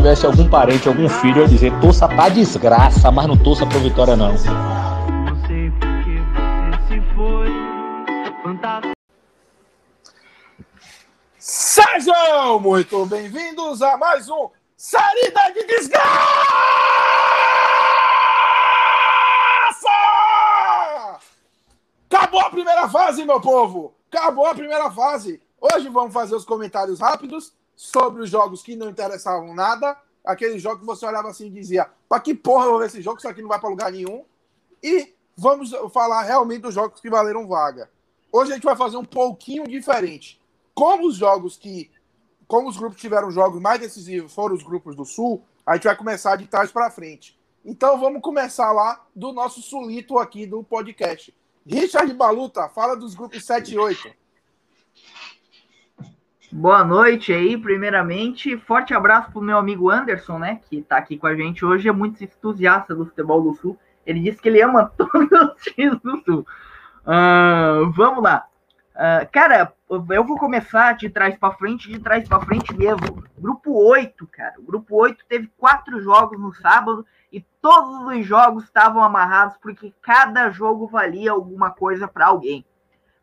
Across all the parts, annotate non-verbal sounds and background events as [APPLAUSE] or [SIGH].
tivesse algum parente, algum filho, eu ia dizer, torça pra desgraça, mas não torça pra vitória não. Sejam muito bem-vindos a mais um Saída de Desgraça! Acabou a primeira fase, meu povo! Acabou a primeira fase! Hoje vamos fazer os comentários rápidos sobre os jogos que não interessavam nada. Aquele jogo que você olhava assim e dizia: pra que porra eu vou ver esse jogo? Isso aqui não vai para lugar nenhum. E vamos falar realmente dos jogos que valeram vaga. Hoje a gente vai fazer um pouquinho diferente como os jogos que. Como os grupos tiveram jogos mais decisivos foram os grupos do Sul, a gente vai começar de trás para frente. Então vamos começar lá do nosso sulito aqui do podcast. Richard Baluta, fala dos grupos 7 e 8. Boa noite aí, primeiramente. Forte abraço pro meu amigo Anderson, né? Que tá aqui com a gente hoje, é muito entusiasta do futebol do Sul. Ele disse que ele ama [LAUGHS] todos os times do Sul. Uh, vamos lá. Uh, cara, eu vou começar de trás para frente, de trás para frente mesmo. Grupo 8, cara. O grupo 8 teve quatro jogos no sábado e todos os jogos estavam amarrados porque cada jogo valia alguma coisa para alguém.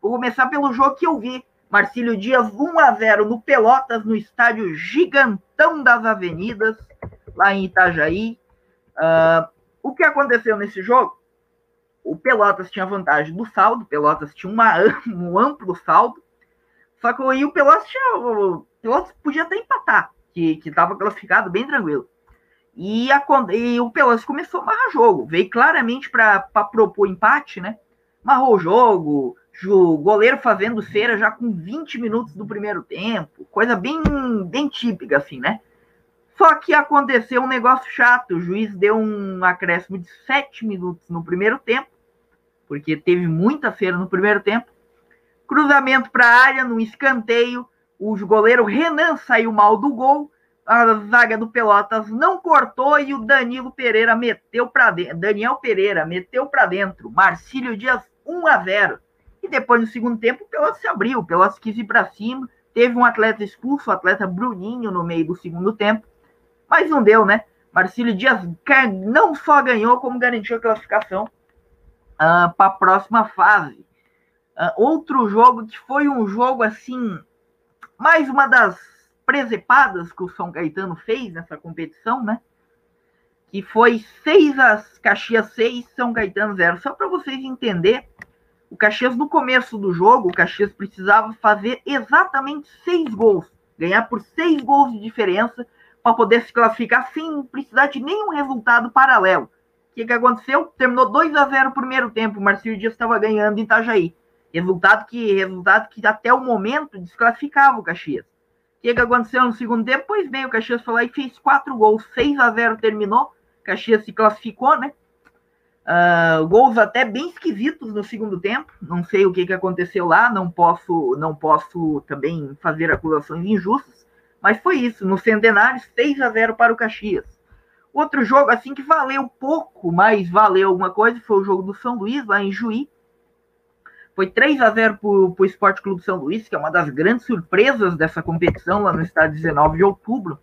Vou começar pelo jogo que eu vi. Marcílio Dias 1 a 0 no Pelotas, no estádio Gigantão das Avenidas, lá em Itajaí. Uh, o que aconteceu nesse jogo? o Pelotas tinha vantagem do saldo, o Pelotas tinha uma, um amplo saldo, só que o Pelotas, tinha, o Pelotas podia até empatar, que estava classificado bem tranquilo. E, a, e, o Pelotas começou a amarrar jogo, veio claramente para propor empate, né? Marrou o jogo, o goleiro fazendo cera já com 20 minutos do primeiro tempo, coisa bem, bem típica, assim, né? Só que aconteceu um negócio chato. O juiz deu um acréscimo de 7 minutos no primeiro tempo porque teve muita feira no primeiro tempo. Cruzamento para a área, no escanteio. O goleiro Renan saiu mal do gol. A zaga do Pelotas não cortou e o Danilo Pereira meteu para dentro. Daniel Pereira meteu para dentro. Marcílio Dias 1 a 0. E depois no segundo tempo o Pelotas se abriu. O Pelotas quis ir para cima. Teve um atleta expulso, o atleta Bruninho, no meio do segundo tempo. Mas não deu, né? Marcílio Dias não só ganhou, como garantiu a classificação uh, ah, para a próxima fase. Uh, outro jogo que foi um jogo assim, mais uma das presepadas que o São Caetano fez nessa competição, né? Que foi 6 as Caxias 6, São Caetano 0. Só para vocês entenderem, o Caxias no começo do jogo, o Caxias precisava fazer exatamente seis gols, ganhar por seis gols de diferença para poder se classificar sem precisar de nenhum resultado paralelo que, que aconteceu? Terminou 2 a 0 o primeiro tempo. O Marcelo Dias estava ganhando em Itajaí. Resultado que, resultado que até o momento desclassificava o Caxias. Que, que aconteceu no segundo tempo? Pois bem, o Caxias foi lá e fez quatro gols. 6 a 0 terminou. Caxias se classificou, né? Uh, gols até bem esquisitos no segundo tempo. Não sei o que, que aconteceu lá. Não posso, não posso também fazer acusações injustas. Mas foi isso. No Centenário, 6 a 0 para o Caxias. Outro jogo, assim, que valeu pouco, mas valeu alguma coisa, foi o jogo do São Luís, lá em. Foi 3 a 0 para o Esporte Clube São Luís, que é uma das grandes surpresas dessa competição, lá no estádio 19 de outubro.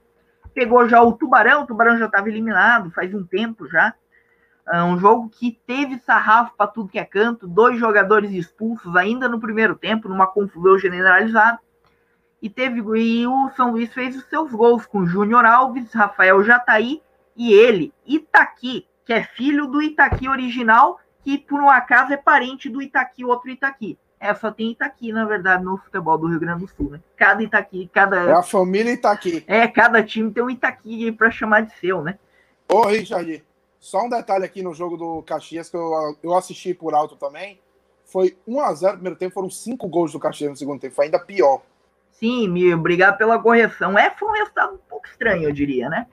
Pegou já o Tubarão, o Tubarão já estava eliminado faz um tempo já. É um jogo que teve sarrafo para tudo que é canto, dois jogadores expulsos ainda no primeiro tempo, numa confusão generalizada. E teve e o São Luís fez os seus gols com Júnior Alves, Rafael Jataí e ele, Itaqui, que é filho do Itaqui original, que por um acaso é parente do Itaqui, outro Itaqui. É, só tem Itaqui, na verdade, no futebol do Rio Grande do Sul, né? Cada Itaqui, cada. É a família Itaqui. É, cada time tem um Itaqui para chamar de seu, né? Ô, Richard, só um detalhe aqui no jogo do Caxias que eu, eu assisti por alto também. Foi 1x0 no primeiro tempo, foram cinco gols do Caxias no segundo tempo, foi ainda pior. Sim, me obrigado pela correção. É, foi um resultado um pouco estranho, eu diria, né?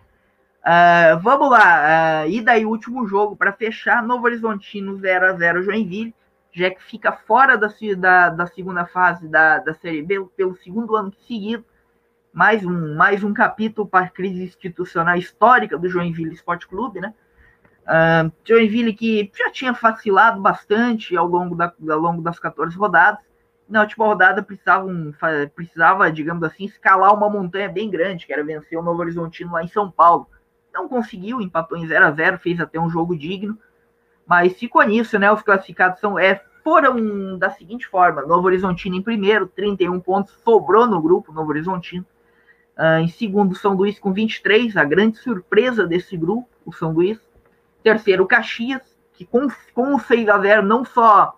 Uh, vamos lá, uh, e daí o último jogo para fechar, Novo Horizontino 0 a 0 Joinville, já que fica fora da, da, da segunda fase da, da Série B pelo segundo ano seguido, mais um, mais um capítulo para a crise institucional histórica do Joinville Esporte Clube, né? Uh, Joinville que já tinha vacilado bastante ao longo, da, ao longo das 14 rodadas, na última rodada precisavam, precisava, digamos assim, escalar uma montanha bem grande, que era vencer o Novo Horizontino lá em São Paulo. Não conseguiu, empatou em 0 a 0 fez até um jogo digno, mas ficou nisso, né? Os classificados são, é, foram da seguinte forma: Novo Horizontino em primeiro, 31 pontos, sobrou no grupo Novo Horizontino. Uh, em segundo, São Luís com 23, a grande surpresa desse grupo, o São Luís. Terceiro, Caxias, que com, com o 6 a 0 não só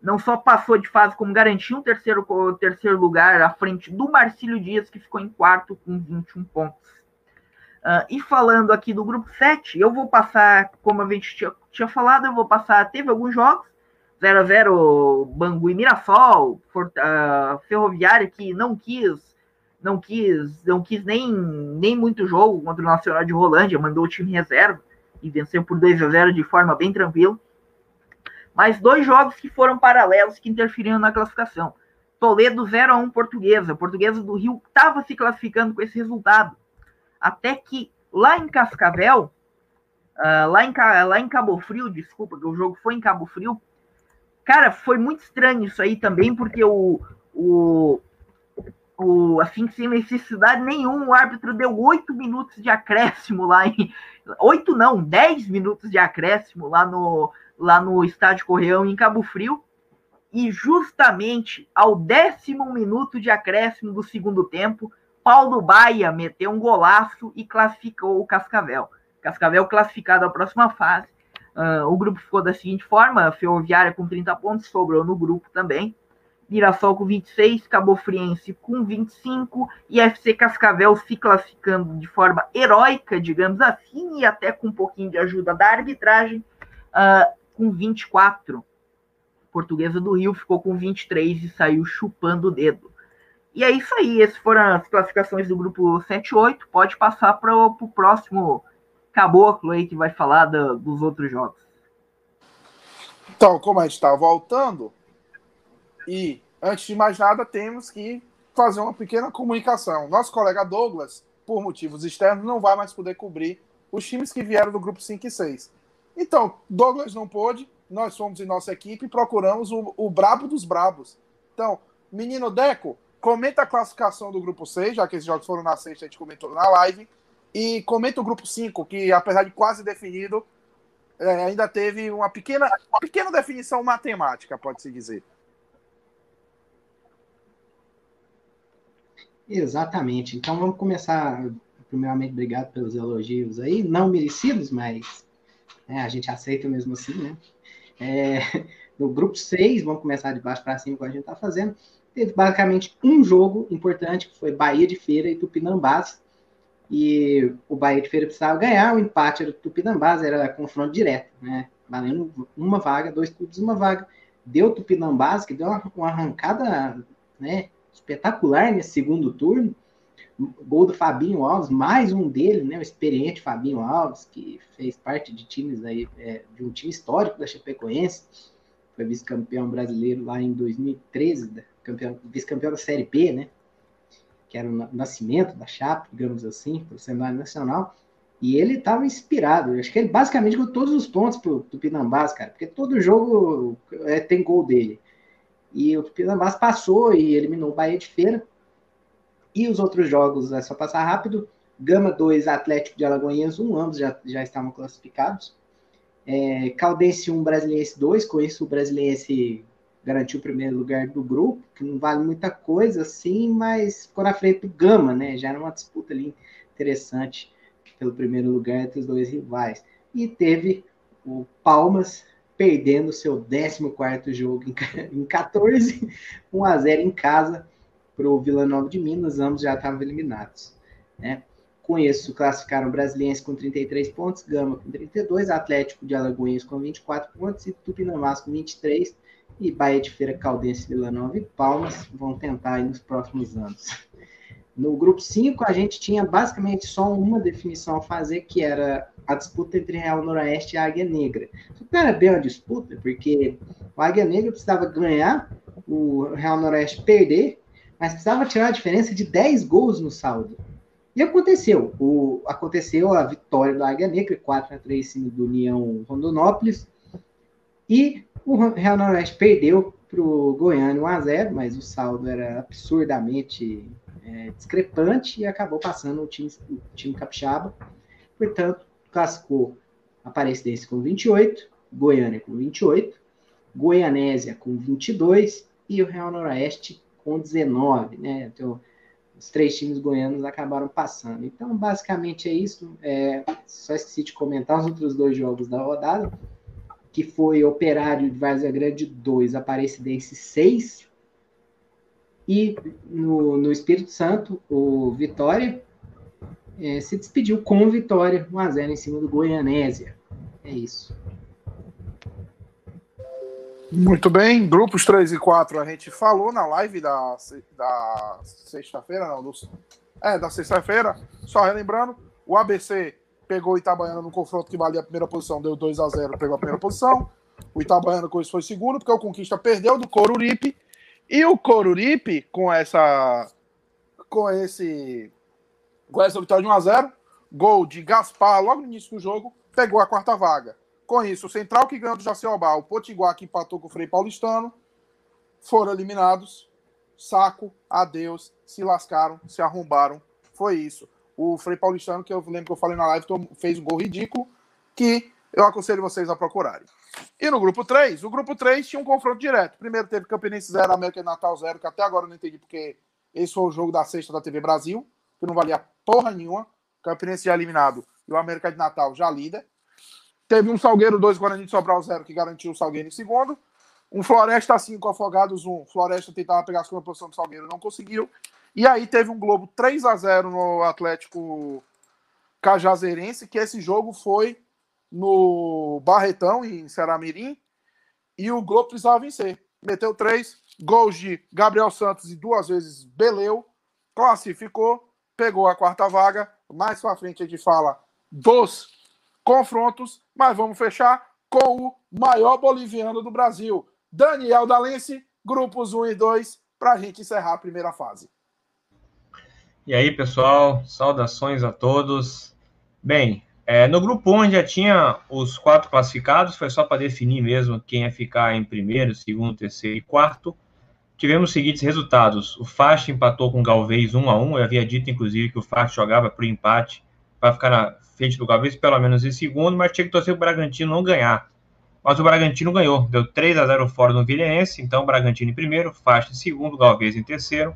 não só passou de fase, como garantiu um terceiro, terceiro lugar à frente do Marcílio Dias, que ficou em quarto com 21 pontos. Uh, e falando aqui do grupo 7, eu vou passar, como a gente tinha, tinha falado, eu vou passar, teve alguns jogos, 0 a 0 Bangu e Mirassol, uh, Ferroviária que não quis, não quis, não quis nem, nem muito jogo contra o Nacional de Rolândia, mandou o time reserva e venceu por 2 a 0 de forma bem tranquila mas dois jogos que foram paralelos que interferiram na classificação. Toledo 0 a 1 Portuguesa. Portuguesa do Rio estava se classificando com esse resultado. Até que lá em Cascavel, uh, lá, em, lá em Cabo Frio, desculpa, que o jogo foi em Cabo Frio, cara, foi muito estranho isso aí também, porque o, o, o assim, sem necessidade nenhuma, o árbitro deu oito minutos de acréscimo lá em. Oito não, dez minutos de acréscimo lá no, lá no Estádio Correão, em Cabo Frio, e justamente ao décimo minuto de acréscimo do segundo tempo, Paulo Baia meteu um golaço e classificou o Cascavel. Cascavel classificado à próxima fase. Uh, o grupo ficou da seguinte forma: Ferroviária com 30 pontos, sobrou no grupo também. Mirassol com 26, Cabo Friense com 25 e FC Cascavel se classificando de forma heróica, digamos assim, e até com um pouquinho de ajuda da arbitragem, uh, com 24. Portuguesa do Rio ficou com 23 e saiu chupando o dedo. E é isso aí, essas foram as classificações do grupo 7 e 8. Pode passar para o próximo caboclo aí que vai falar da, dos outros jogos. Então, como a gente está voltando, e antes de mais nada, temos que fazer uma pequena comunicação. Nosso colega Douglas, por motivos externos, não vai mais poder cobrir os times que vieram do grupo 5 e 6. Então, Douglas não pôde, nós fomos em nossa equipe e procuramos o, o brabo dos brabos. Então, menino Deco, comenta a classificação do grupo 6, já que esses jogos foram na sexta, a gente comentou na live. E comenta o grupo 5, que apesar de quase definido, é, ainda teve uma pequena, uma pequena definição matemática, pode-se dizer. Exatamente. Então vamos começar. Primeiramente, obrigado pelos elogios aí, não merecidos, mas né? A gente aceita mesmo assim, né? É, no grupo 6, vamos começar de baixo para cima, como a gente está fazendo, teve basicamente um jogo importante, que foi Bahia de Feira e Tupinambás, e o Bahia de Feira precisava ganhar, o empate era do Tupinambás, era confronto direto, né? Valendo uma vaga, dois clubes, uma vaga. Deu Tupinambás, que deu uma, uma arrancada né, espetacular nesse segundo turno, Gol do Fabinho Alves, mais um dele, né? O experiente Fabinho Alves, que fez parte de times aí, é, de um time histórico da Chapecoense, foi vice-campeão brasileiro lá em 2013, vice-campeão da Série B, né? Que era o nascimento da Chape, digamos assim, para o cenário nacional. E ele estava inspirado. Eu acho que ele basicamente com todos os pontos para o Tupinambás, cara, porque todo jogo é, tem gol dele. E o Tupinambás passou e eliminou o Bahia de Feira e os outros jogos, é só passar rápido. Gama 2, Atlético de Alagoinhas 1, ambos já, já estavam classificados. É, Caldense 1, Brasiliense 2, com isso o Brasiliense garantiu o primeiro lugar do grupo, que não vale muita coisa assim, mas ficou na frente do Gama, né? Já era uma disputa ali interessante pelo primeiro lugar entre os dois rivais. E teve o Palmas perdendo seu 14 jogo em 14, 1 [LAUGHS] [LAUGHS] a 0 em casa para o Vila Nova de Minas, ambos já estavam eliminados. Né? Com isso, classificaram Brasiliense com 33 pontos, Gama com 32, Atlético de Alagoinhas com 24 pontos e Tupinambás com 23 e Bahia de Feira, Caldense, Vila Nova e Palmas vão tentar aí nos próximos anos. No grupo 5, a gente tinha basicamente só uma definição a fazer, que era a disputa entre Real Noroeste e Águia Negra. Não era bem uma disputa, porque o Águia Negra precisava ganhar, o Real Noroeste perder, mas precisava tirar a diferença de 10 gols no saldo. E aconteceu. O, aconteceu a vitória do Águia Negra, 4 a 3 em cima do União Rondonópolis. E o Real Noroeste perdeu para o Goiânia 1x0, mas o saldo era absurdamente é, discrepante e acabou passando o time, o time capixaba. Portanto, classificou Aparecidense com 28, Goiânia com 28, Goianésia com 22 e o Real Noroeste com 19, né? Então, os três times goianos acabaram passando. Então, basicamente é isso. É, só esqueci de comentar os outros dois jogos da rodada, que foi Operário de Várzea Grande 2, Aparecidense 6. E no, no Espírito Santo, o Vitória é, se despediu com vitória 1x0 em cima do Goianésia. É isso. Muito bem, grupos 3 e 4 a gente falou na live da, da sexta-feira, não, do, é, da sexta-feira, só relembrando, o ABC pegou o Itabaiana no confronto que valia a primeira posição, deu 2 a 0 pegou a primeira posição, o Itabaiana com isso foi segundo, porque o Conquista perdeu do Coruripe, e o Coruripe, com essa com esse com essa vitória de 1 a 0 gol de Gaspar logo no início do jogo, pegou a quarta vaga. Com isso, o Central que ganhou do Jaciobá, o Potiguar que empatou com o Frei Paulistano, foram eliminados. Saco, adeus, se lascaram, se arrombaram. Foi isso. O Frei Paulistano, que eu lembro que eu falei na live, fez um gol ridículo que eu aconselho vocês a procurarem. E no grupo 3, o grupo 3 tinha um confronto direto. Primeiro teve Campinense 0, América e Natal 0, que até agora eu não entendi porque esse foi o jogo da sexta da TV Brasil, que não valia porra nenhuma. Campinense já eliminado e o América de Natal já líder. Teve um Salgueiro 2, Guarani de Sobral 0, que garantiu o Salgueiro em segundo. Um Floresta 5, Afogados 1. Floresta tentava pegar a segunda posição do Salgueiro, não conseguiu. E aí teve um Globo 3 a 0 no Atlético Cajazeirense, que esse jogo foi no Barretão, em Ceramirim. E o Globo precisava vencer. Meteu três, gols de Gabriel Santos e duas vezes Beleu. Classificou, pegou a quarta vaga. Mais pra frente a gente fala dos confrontos, mas vamos fechar com o maior boliviano do Brasil, Daniel Dalense, grupos 1 e 2, para a gente encerrar a primeira fase. E aí, pessoal, saudações a todos. Bem, é, no grupo 1 já tinha os quatro classificados, foi só para definir mesmo quem ia ficar em primeiro, segundo, terceiro e quarto. Tivemos os seguintes resultados: o Fast empatou com o Galvez 1 a 1 Eu havia dito, inclusive, que o Fast jogava para o empate para ficar na frente do Galvez, pelo menos em segundo, mas tinha que torcer o Bragantino não ganhar. Mas o Bragantino ganhou, deu 3 a 0 fora no Vilhense, então Bragantino em primeiro, Faixa em segundo, Galvez em terceiro.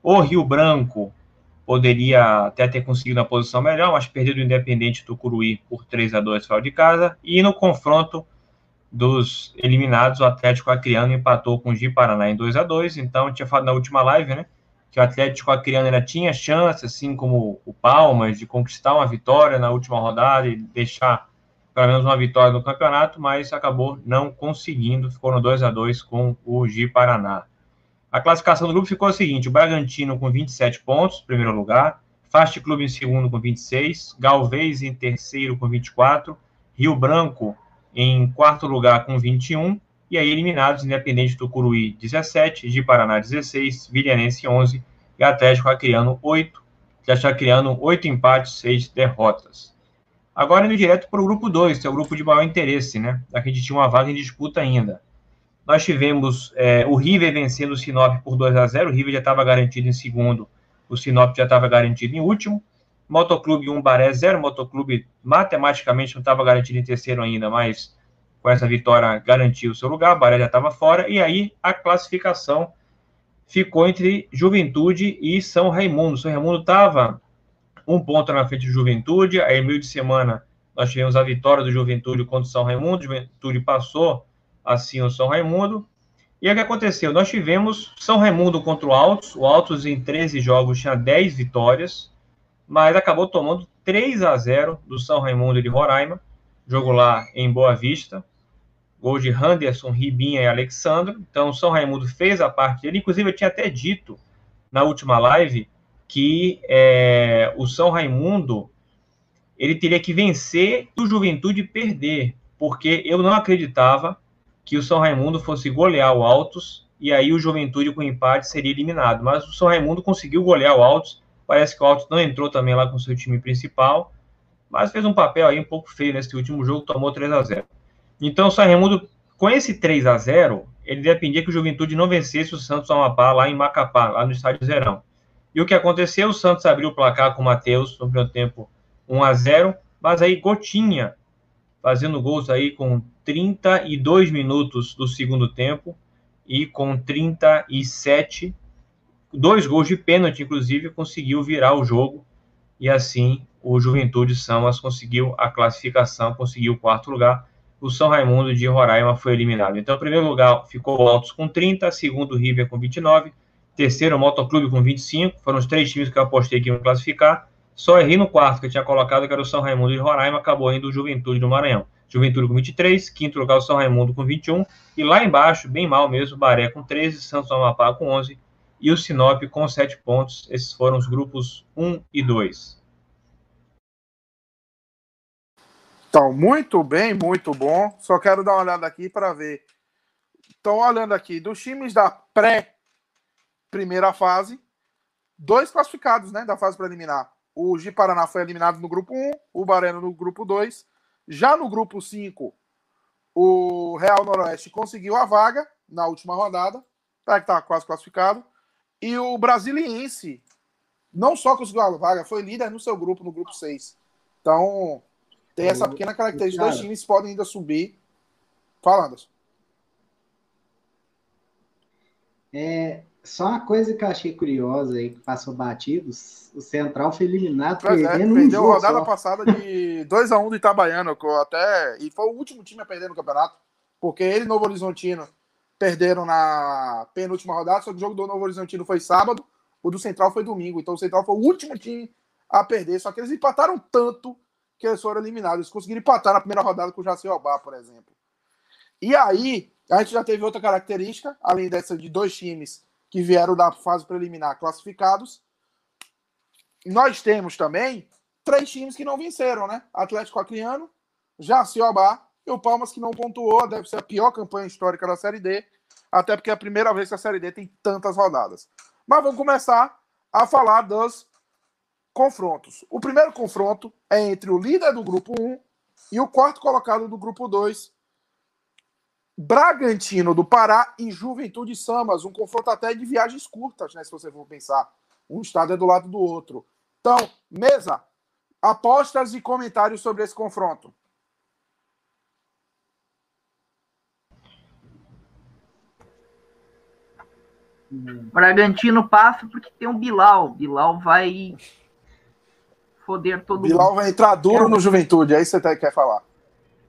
O Rio Branco poderia até ter conseguido uma posição melhor, mas perdeu do Independente do Curuí por 3 a 2 fora de casa. E no confronto dos eliminados, o Atlético Acreano empatou com o Gi Paraná em 2 a 2 Então, tinha falado na última live, né? que o Atlético Acreano ainda tinha chance, assim como o Palmas, de conquistar uma vitória na última rodada e deixar pelo menos uma vitória no campeonato, mas acabou não conseguindo, ficou no 2 a 2 com o Gi Paraná. A classificação do grupo ficou a seguinte: o Bragantino com 27 pontos, primeiro lugar, Fast Clube em segundo com 26, Galvez em terceiro com 24, Rio Branco em quarto lugar com 21, e aí eliminados Independente do Curuí 17, de Paraná 16, Vilhanense 11 e Atlético Acreano 8, Atlético Acreano 8 empates, 6 derrotas. Agora indo direto para o grupo 2, que é o grupo de maior interesse, né? Aqui a gente tinha uma vaga em disputa ainda. Nós tivemos é, o River vencendo o Sinop por 2 a 0 o River já estava garantido em segundo, o Sinop já estava garantido em último. Motoclube 1, Baré 0, Motoclube matematicamente não estava garantido em terceiro ainda, mas com essa vitória garantiu o seu lugar, Baré já estava fora, e aí a classificação ficou entre Juventude e São Raimundo. São Raimundo estava um ponto na frente do Juventude, aí meio de semana nós tivemos a vitória do Juventude contra o São Raimundo, Juventude passou assim o São Raimundo, e o que aconteceu? Nós tivemos São Raimundo contra o Altos, o Altos em 13 jogos tinha 10 vitórias, mas acabou tomando 3 a 0 do São Raimundo de Roraima, jogo lá em Boa Vista. Gol de Henderson, Ribinha e Alexandre. Então, o São Raimundo fez a parte dele. Inclusive, eu tinha até dito na última live que é, o São Raimundo ele teria que vencer e o Juventude perder, porque eu não acreditava que o São Raimundo fosse golear o Altos e aí o Juventude com empate seria eliminado. Mas o São Raimundo conseguiu golear o Altos. Parece que o Altos não entrou também lá com seu time principal mas fez um papel aí um pouco feio nesse último jogo, tomou 3 a 0 Então o São Raimundo Com esse 3 a 0 ele dependia que o Juventude não vencesse o Santos Amapá lá em Macapá, lá no estádio Zerão. E o que aconteceu? O Santos abriu o placar com o Matheus no primeiro tempo 1 a 0 mas aí Gotinha fazendo gols aí com 32 minutos do segundo tempo e com 37, dois gols de pênalti, inclusive, conseguiu virar o jogo e assim o Juventude Samas conseguiu a classificação, conseguiu o quarto lugar. O São Raimundo de Roraima foi eliminado. Então, o primeiro lugar ficou o Altos com 30, segundo o River com 29, terceiro o Motoclube com 25. Foram os três times que eu apostei que iam classificar. Só errei no quarto que eu tinha colocado, que era o São Raimundo de Roraima, acabou indo o Juventude do Maranhão. Juventude com 23, quinto lugar o São Raimundo com 21, e lá embaixo, bem mal mesmo, Baré com 13, Santos Amapá com 11 e o Sinop com 7 pontos. Esses foram os grupos 1 e 2. Então, muito bem, muito bom. Só quero dar uma olhada aqui para ver. Estão olhando aqui dos times da pré-primeira fase, dois classificados né, da fase preliminar. O Gi Paraná foi eliminado no grupo 1, o Bareno no grupo 2. Já no grupo 5, o Real Noroeste conseguiu a vaga na última rodada, tá, que tá quase classificado. E o Brasiliense não só conseguiu a vaga, foi líder no seu grupo, no grupo 6. Então, tem essa pequena característica. Dois times podem ainda subir. Fala, Anderson. É, só uma coisa que eu achei curiosa aí, que passou batido, o Central foi eliminado pois é, perdendo é, perdeu um rodada só. passada de [LAUGHS] 2x1 um do Itabaiano, até, e foi o último time a perder no campeonato, porque ele e Novo Horizontino perderam na penúltima rodada, só que o jogo do Novo Horizontino foi sábado, o do Central foi domingo, então o Central foi o último time a perder, só que eles empataram tanto que eles foram eliminados, eles conseguiram empatar na primeira rodada com o Jaciobá, por exemplo. E aí, a gente já teve outra característica, além dessa de dois times que vieram da fase preliminar classificados. Nós temos também três times que não venceram, né? Atlético Acreano, Jaciobá e o Palmas que não pontuou, deve ser a pior campanha histórica da Série D, até porque é a primeira vez que a Série D tem tantas rodadas. Mas vamos começar a falar dos confrontos. O primeiro confronto é entre o líder do grupo 1 e o quarto colocado do grupo 2, Bragantino do Pará e Juventude Samas, um confronto até de viagens curtas, né? Se você for pensar. Um estado é do lado do outro. Então, mesa, apostas e comentários sobre esse confronto. Bragantino passa porque tem um Bilal. Bilal vai foder todo Bilal mundo. vai entrar duro no Juventude, é isso que você quer falar.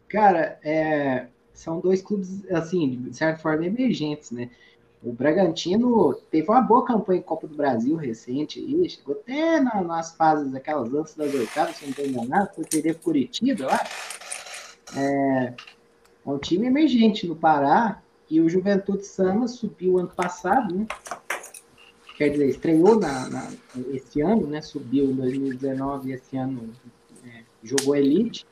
Cara, é, são dois clubes, assim, de certa forma, emergentes, né? O Bragantino teve uma boa campanha em Copa do Brasil recente, aí, chegou até na, nas fases, aquelas antes das oitavas, se não estou enganado, foi perder Curitiba, eu acho. É, é um time emergente no Pará, e o Juventude Sama subiu ano passado, né? Quer dizer, estreou na, na, esse ano, né? Subiu em 2019 e esse ano é, jogou Elite.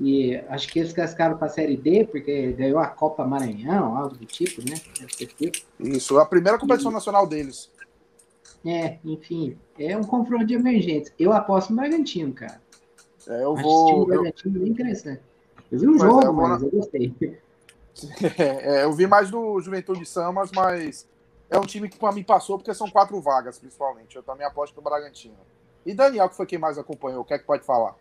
E acho que eles cascaram para a Série D, porque ganhou a Copa Maranhão, algo do tipo, né? Isso, a primeira competição e... nacional deles. É, enfim, é um confronto de emergentes. Eu aposto no Bragantino, cara. É, eu acho vou. Bragantino eu... bem interessante. Eu vi um mas jogo, eu mas eu gostei. [LAUGHS] É, eu vi mais do Juventude Samas, mas é um time que para mim passou porque são quatro vagas, principalmente. Eu também aposto no Bragantino. E Daniel, que foi quem mais acompanhou, o que é que pode falar?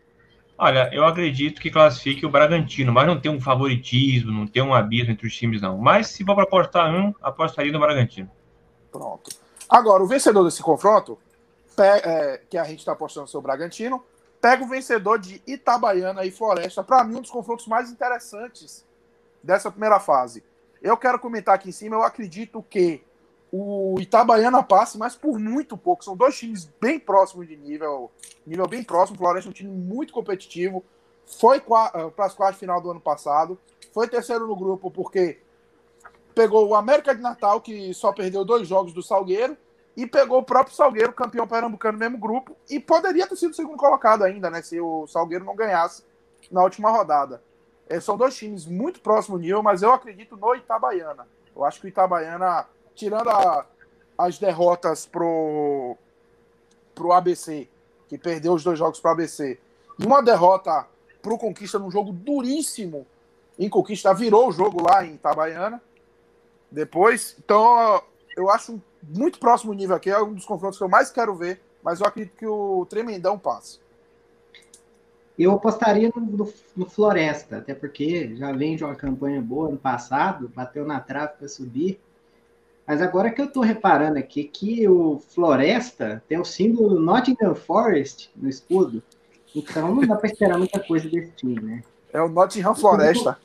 Olha, eu acredito que classifique o Bragantino, mas não tem um favoritismo, não tem um abismo entre os times, não. Mas se for para apostar um, apostaria no Bragantino. Pronto. Agora, o vencedor desse confronto, é, que a gente está apostando sobre o Bragantino, pega o vencedor de Itabaiana e Floresta. Para mim, um dos confrontos mais interessantes dessa primeira fase. Eu quero comentar aqui em cima, eu acredito que o Itabaiana passe, mas por muito pouco. São dois times bem próximos de nível, nível bem próximo. O Floresta é um time muito competitivo. Foi para as quartas de final do ano passado. Foi terceiro no grupo porque pegou o América de Natal, que só perdeu dois jogos do Salgueiro, e pegou o próprio Salgueiro, campeão pernambucano no mesmo grupo, e poderia ter sido segundo colocado ainda, né? Se o Salgueiro não ganhasse na última rodada. É, são dois times muito próximos nível, mas eu acredito no Itabaiana. Eu acho que o Itabaiana tirando a, as derrotas pro, pro ABC, que perdeu os dois jogos pro ABC, e uma derrota pro Conquista num jogo duríssimo em Conquista, virou o jogo lá em Itabaiana. Depois, então eu acho muito próximo nível aqui, é um dos confrontos que eu mais quero ver, mas eu acredito que o Tremendão passe. Eu apostaria no, no, no, Floresta, até porque já vem de uma campanha boa ano passado, bateu na trave para subir. Mas agora que eu estou reparando aqui que o Floresta tem o símbolo Nottingham Forest no escudo, então não dá para esperar muita coisa desse time, né? É o Nottingham Floresta.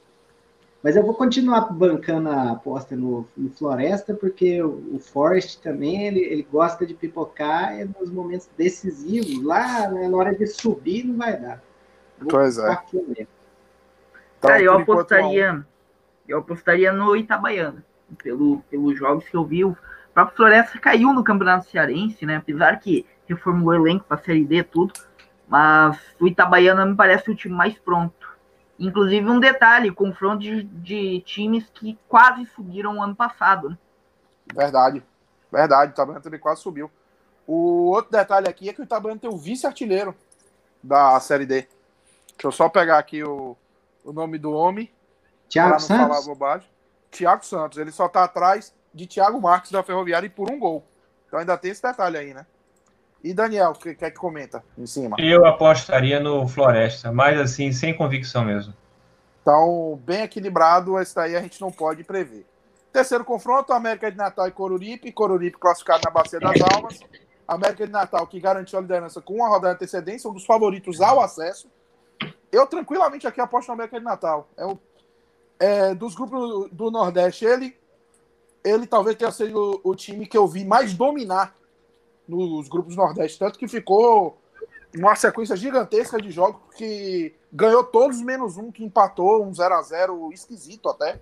Mas eu vou continuar bancando a aposta no, no Floresta, porque o, o Forest também ele, ele gosta de pipocar nos momentos decisivos. Lá, né, na hora de subir, não vai dar. Vou pois é. Então, Cara, eu apostaria, eu apostaria no Itabaiana pelo, pelos jogos que eu vi. O próprio Floresta caiu no Campeonato Cearense, né? Apesar que reformulou o elenco para a Série D tudo. Mas o Itabaiana me parece o time mais pronto. Inclusive, um detalhe: confronto de, de times que quase subiram ano passado. Né? Verdade, verdade. O Itabaiana também quase subiu. O outro detalhe aqui é que o Itabaiana tem o vice-artilheiro da Série D. Deixa eu só pegar aqui o, o nome do homem. Thiago Santos. Falar bobagem. Thiago Santos. Ele só tá atrás de Thiago Marques da Ferroviária e por um gol. Então ainda tem esse detalhe aí, né? E Daniel, o que, que é que comenta em cima? Eu apostaria no Floresta, mas assim, sem convicção mesmo. Então, bem equilibrado, esse daí a gente não pode prever. Terceiro confronto, América de Natal e Coruripe. Coruripe classificado na Bacia das Almas. América de Natal, que garantiu a liderança com uma rodada de antecedência, um dos favoritos ao acesso. Eu tranquilamente aqui aposto na América de Natal. É o é, dos grupos do Nordeste, ele, ele talvez tenha sido o, time que eu vi mais dominar nos grupos do Nordeste, tanto que ficou uma sequência gigantesca de jogos que ganhou todos menos um que empatou, um 0 a 0 esquisito até.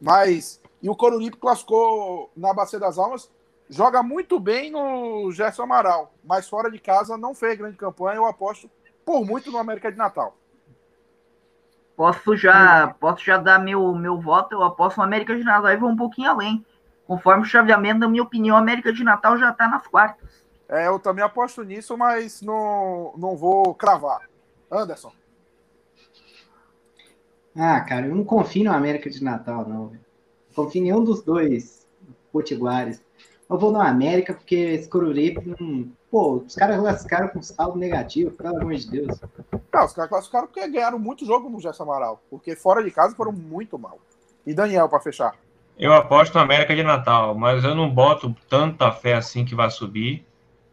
Mas e o Coruripe classificou na Bacia das Almas, joga muito bem no Gerson Amaral, mas fora de casa não fez grande campanha, eu aposto por muito no América de Natal. Posso já, posso já dar meu, meu voto, eu aposto no América de Natal e vou um pouquinho além. Conforme o chaveamento, na minha opinião, a América de Natal já está nas quartas. É, eu também aposto nisso, mas não, não vou cravar. Anderson. Ah, cara, eu não confio no América de Natal, não. Confio em nenhum dos dois potiguares. Eu vou no América porque esse Coruripe não. Pô, os caras classificaram com saldo negativo, pelo amor de Deus. Não, os caras classificaram porque ganharam muito jogo no Gerson Amaral. Porque fora de casa foram muito mal. E Daniel, para fechar. Eu aposto no América de Natal, mas eu não boto tanta fé assim que vai subir.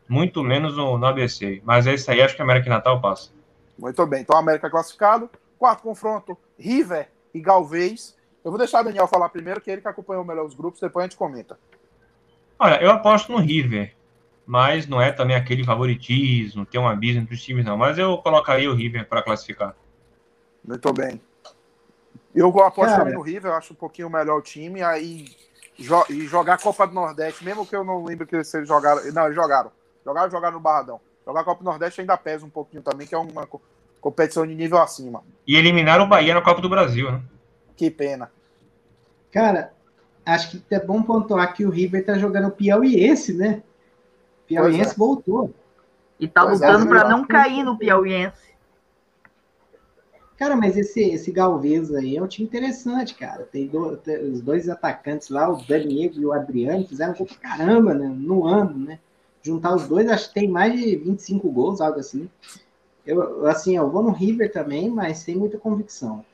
Muito menos no, no ABC. Mas é isso aí, acho que a América de Natal passa. Muito bem. Então, América classificado. Quarto confronto, River e Galvez. Eu vou deixar o Daniel falar primeiro, que é ele que acompanhou melhor os grupos, depois a gente comenta. Olha, eu aposto no River, mas não é também aquele favoritismo, tem um abismo entre os times, não. Mas eu colocaria o River para classificar. Muito bem. Eu aposto também no River, eu acho um pouquinho melhor o time, aí jo e jogar a Copa do Nordeste, mesmo que eu não lembre que eles jogaram. Não, eles jogaram. Jogaram jogaram no Barradão. Jogar a Copa do Nordeste ainda pesa um pouquinho também, que é uma competição de nível acima. E eliminaram o Bahia na Copa do Brasil, né? Que pena. Cara, acho que é bom pontuar que o River tá jogando Piauiense, né? Piauiense é. voltou. E tá pois lutando é, para não cair no Piauiense. Cara, mas esse, esse Galvez aí é um time interessante, cara. Tem, do, tem os dois atacantes lá, o Daniel e o Adriano, fizeram gol pra caramba, né? No ano, né? Juntar os dois, acho que tem mais de 25 gols, algo assim. Eu, assim, eu vou no River também, mas sem muita convicção.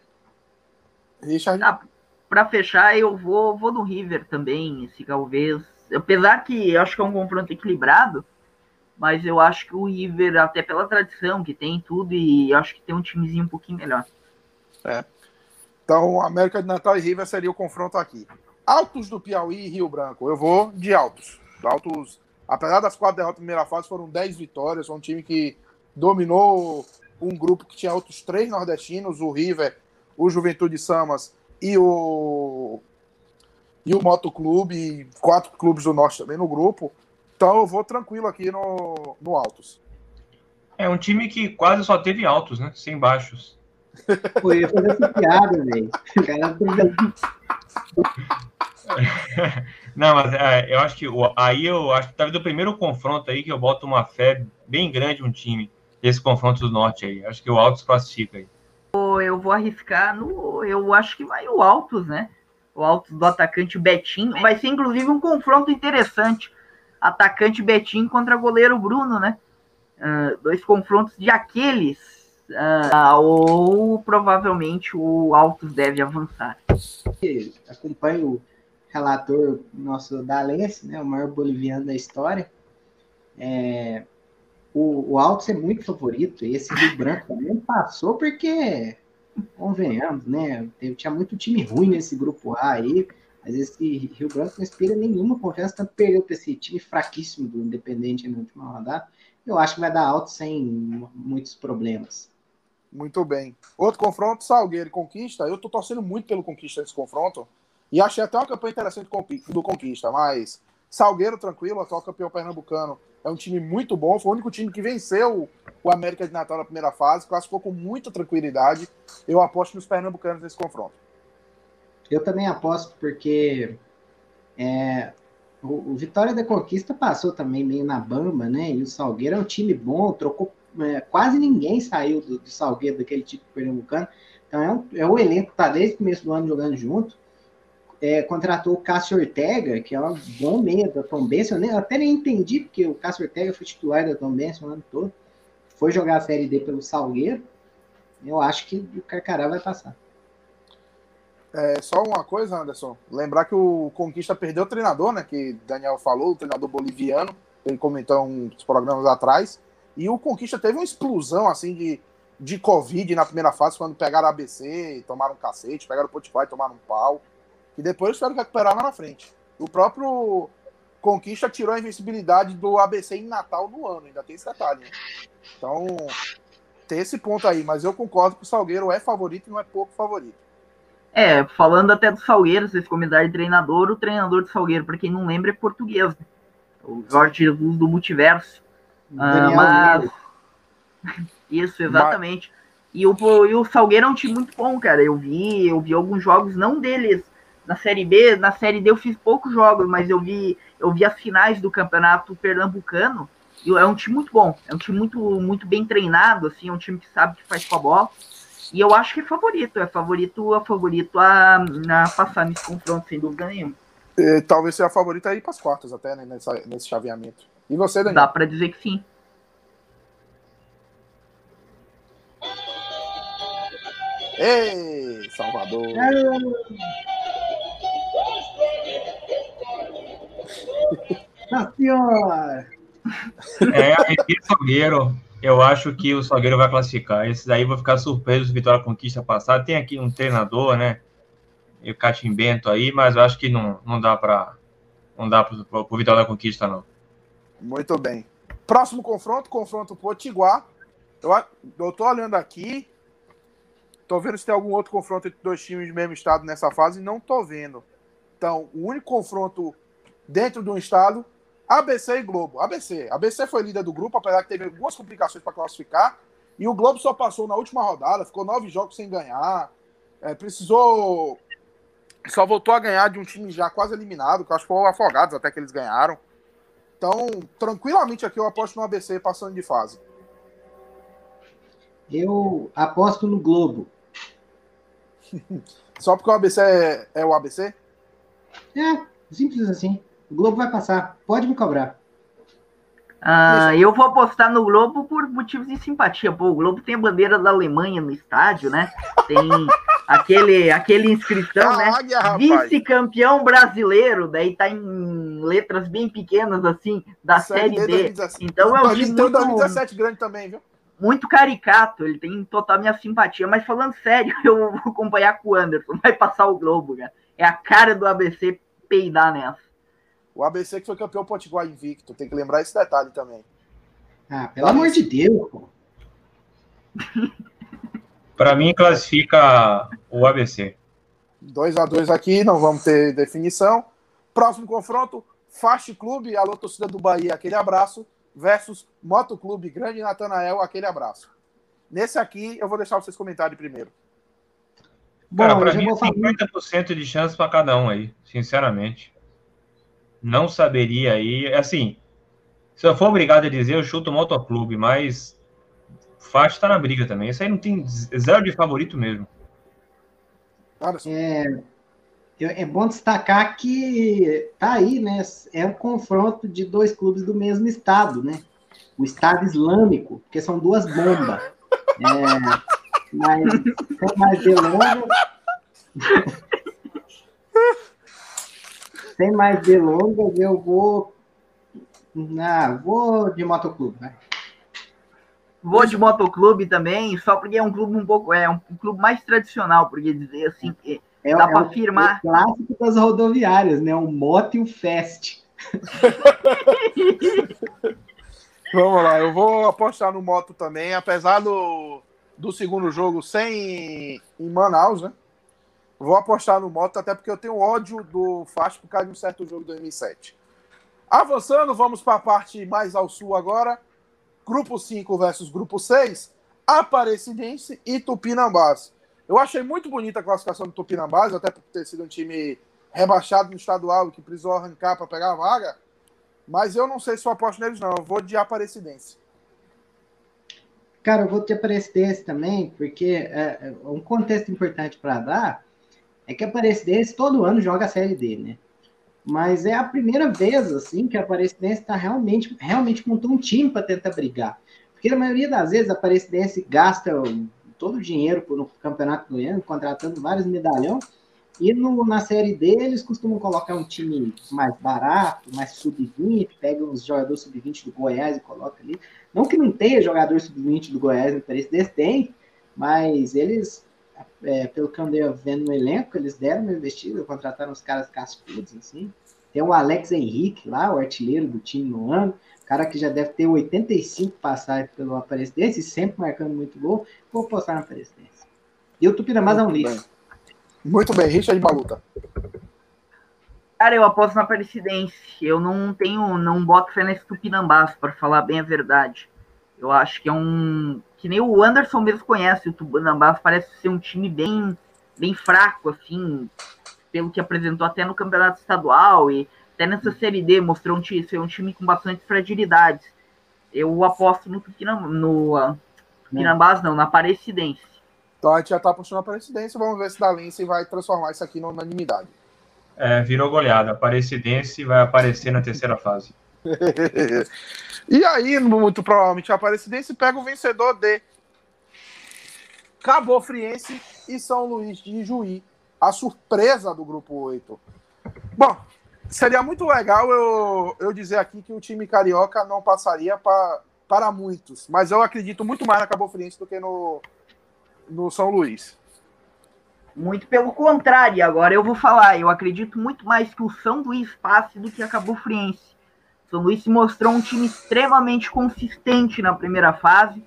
Richard? Ah, para fechar, eu vou, vou no River também, esse Galvez. Apesar que eu acho que é um confronto equilibrado, mas eu acho que o River, até pela tradição que tem tudo, e acho que tem um timezinho um pouquinho melhor. É. Então, América de Natal e River seria o confronto aqui. Altos do Piauí e Rio Branco. Eu vou de Altos. Altos, apesar das quatro derrotas na primeira fase, foram dez vitórias. Um time que dominou um grupo que tinha outros três nordestinos, o River, o Juventude Samas e o e o Motoclube, quatro clubes do Norte também no grupo. Então eu vou tranquilo aqui no, no Altos. É um time que quase só teve altos, né? Sem baixos. [LAUGHS] Pô, eu ia fazer essa piada, velho. [LAUGHS] Não, mas é, eu acho que aí eu acho que talvez o primeiro confronto aí que eu boto uma fé bem grande um time, esse confronto do norte aí. Acho que o Altos classifica aí. eu vou arriscar no. Eu acho que vai o Altos, né? O Altos do atacante Betinho. Vai ser inclusive um confronto interessante. Atacante Betinho contra goleiro Bruno, né? Uh, dois confrontos de aqueles. Uh, ou provavelmente o Altos deve avançar. Acompanho o relator nosso da Alence, né? O maior boliviano da história. É, o, o Altos é muito favorito, esse Rio Branco também passou porque, convenhamos, né? Teve, tinha muito time ruim nesse grupo A aí, mas esse Rio Branco não inspira nenhuma confiança, tanto perdeu para esse time fraquíssimo do Independente na última rodada. Eu acho que vai dar alto sem muitos problemas. Muito bem. Outro confronto, Salgueiro Conquista. Eu tô torcendo muito pelo Conquista nesse confronto. E achei até uma campanha interessante do Conquista, mas Salgueiro tranquilo, atual campeão pernambucano, é um time muito bom. Foi o único time que venceu o América de Natal na primeira fase, classificou com muita tranquilidade. Eu aposto nos pernambucanos nesse confronto. Eu também aposto, porque é, o, o, Vitória da Conquista passou também meio na bamba, né? E o Salgueiro é um time bom, trocou. É, quase ninguém saiu do, do Salgueiro, daquele tipo pernambucano. Então é, um, é o elenco que tá desde o começo do ano jogando junto é, contratou o Cássio Ortega, que é um bom meio da Tom Benson. Eu, até nem entendi, porque o Cássio Ortega foi titular da Tom Benson o ano todo. Foi jogar a Série D pelo Salgueiro. Eu acho que o Carcará vai passar. É, só uma coisa, Anderson. Lembrar que o Conquista perdeu o treinador, né? Que Daniel falou, o treinador boliviano. Ele comentou uns programas atrás. E o Conquista teve uma explosão, assim, de, de Covid na primeira fase, quando pegaram a ABC, tomaram um cacete, pegaram o Spotify, tomaram um pau que depois tiveram que recuperar lá na frente. O próprio Conquista tirou a invencibilidade do ABC em Natal no ano, ainda tem esse detalhe. Né? Então, tem esse ponto aí, mas eu concordo que o Salgueiro é favorito e não é pouco favorito. É, falando até do Salgueiro, vocês comentaram de treinador, o treinador do Salgueiro, para quem não lembra, é português. Né? O Jorge Jesus do Multiverso. Ah, mas... [LAUGHS] Isso, exatamente. Mas... E, o, e o Salgueiro é um time muito bom, cara. Eu vi, eu vi alguns jogos, não deles na Série B, na Série D eu fiz poucos jogos, mas eu vi, eu vi as finais do campeonato pernambucano. E é um time muito bom, é um time muito, muito bem treinado, assim, é um time que sabe o que faz com a bola. E eu acho que é favorito, é favorito, é favorito a, a passar nesse confronto, sem dúvida nenhuma. E, talvez seja favorito aí para as quartas, até, né, nessa, nesse chaveamento. E você, Daniel? Dá para dizer que sim. Ei, Salvador! Nossa senhora! É, aqui Salgueiro. Eu acho que o Salgueiro vai classificar. Esse daí vou ficar surpreso se Vitória Conquista passar. Tem aqui um treinador, né? E o Catimbento aí, mas eu acho que não, não dá para não dá para o Vitória da Conquista, não. Muito bem. Próximo confronto, confronto Potiguar. Eu, eu tô olhando aqui. Tô vendo se tem algum outro confronto entre dois times do mesmo estado nessa fase. Não tô vendo. Então, o único confronto dentro de um estado, ABC e Globo. ABC. ABC foi líder do grupo, apesar que teve algumas complicações para classificar. E o Globo só passou na última rodada, ficou nove jogos sem ganhar. É, precisou. Só voltou a ganhar de um time já quase eliminado, que acho que foi o Afogados até que eles ganharam. Então, tranquilamente aqui eu aposto no ABC passando de fase. Eu aposto no Globo. [LAUGHS] Só porque o ABC é, é o ABC? É, simples assim. O Globo vai passar. Pode me cobrar. Ah, eu vou apostar no Globo por motivos de simpatia. Pô, o Globo tem a bandeira da Alemanha no estádio, né? Tem aquele, aquele inscrição, né? Vice-campeão brasileiro, daí tá em letras bem pequenas, assim, da Série, D. Então é um time muito... 2017 grande também, viu? Muito caricato, ele tem total minha simpatia. Mas falando sério, [LAUGHS] eu vou acompanhar com o Anderson. Vai passar o Globo, cara. É a cara do ABC peidar nessa. O ABC que foi campeão Potiguar invicto, tem que lembrar esse detalhe também. Ah, pelo amor de Deus, pô. [LAUGHS] Para mim, classifica o ABC. 2 a 2 aqui, não vamos ter definição. Próximo confronto, Fast Clube, alô torcida do Bahia, aquele abraço, versus Moto Clube, Grande Natanael, aquele abraço. Nesse aqui, eu vou deixar vocês comentarem primeiro. Cara, para mim, 50% de chance para cada um aí, sinceramente não saberia aí. Assim, se eu for obrigado a dizer, eu chuto o motoclube, mas Fast tá na briga também. Esse aí não tem zero de favorito mesmo. É, é bom destacar que tá aí, né? É um confronto de dois clubes do mesmo estado, né? O Estado Islâmico, porque são duas bombas. [LAUGHS] É, mas sem mais delongas. [LAUGHS] sem mais delongas, eu vou. Ah, vou de motoclube, né? Vou de motoclube também, só porque é um clube um pouco, é um clube mais tradicional, porque dizer assim, que é, dá é para afirmar. É o clássico das rodoviárias, né? O moto e o fest. [LAUGHS] Vamos lá, eu vou apostar no moto também, apesar do, do segundo jogo sem em Manaus, né? Vou apostar no moto, até porque eu tenho ódio do Fast por causa de um certo jogo de 2007. Avançando, vamos para a parte mais ao sul agora. Grupo 5 versus Grupo 6. Aparecidense e Tupinambás. Eu achei muito bonita a classificação do Tupinambás, até por ter sido um time rebaixado no estadual e que precisou arrancar para pegar a vaga. Mas eu não sei se eu aposto neles, não. Eu vou de Aparecidense. Cara, eu vou de Aparecidense também, porque é, é um contexto importante para dar é que a Aparecidense todo ano joga a Série D, né? Mas é a primeira vez, assim, que a Aparecidense está realmente, realmente montando um time para tentar brigar. Porque na maioria das vezes a Aparecidense gasta todo o dinheiro no Campeonato Goiano, contratando vários medalhão, e no, na Série D eles costumam colocar um time mais barato, mais sub-20, pega uns jogadores sub-20 do Goiás e coloca ali. Não que não tenha jogador sub-20 do Goiás no Aparecidense, tem, mas eles é, pelo que eu andei vendo no elenco, eles deram uma investida, contrataram os caras cascudos, assim. Tem o Alex Henrique lá, o artilheiro do time no ano, cara que já deve ter 85 passagens pelo Aparecidense, sempre marcando muito gol. Vou postar na Aparecidense. E o Tupinambás é um lixo. Muito bem, Richard Baluta. Cara, eu aposto na Aparecidense. Eu não tenho, não boto fé nesse Tupinambás, para falar bem a verdade. Eu acho que é um que nem o Anderson mesmo conhece, o Tupinambás parece ser um time bem, bem fraco, assim, pelo que apresentou até no campeonato estadual e até nessa Série D mostrou um time, ser um time com bastante fragilidades. Eu aposto no Tupinambás, no Tupinambás não, na Aparecidense. Então a gente já tá apostando na Aparecidense, vamos ver se da Lince vai transformar isso aqui na unanimidade. É, virou goleada. Aparecidense vai aparecer na terceira fase. E aí, muito provavelmente, a Aparecidense pega o vencedor de Cabo Friense e São Luís de Juí. A surpresa do grupo 8. Bom, seria muito legal eu, eu dizer aqui que o time carioca não passaria pra, para muitos, mas eu acredito muito mais na Cabo Friense do que no, no São Luís. Muito pelo contrário, agora eu vou falar. Eu acredito muito mais que o São Luís passe do que a Cabo Friense. São Luís se mostrou um time extremamente consistente na primeira fase,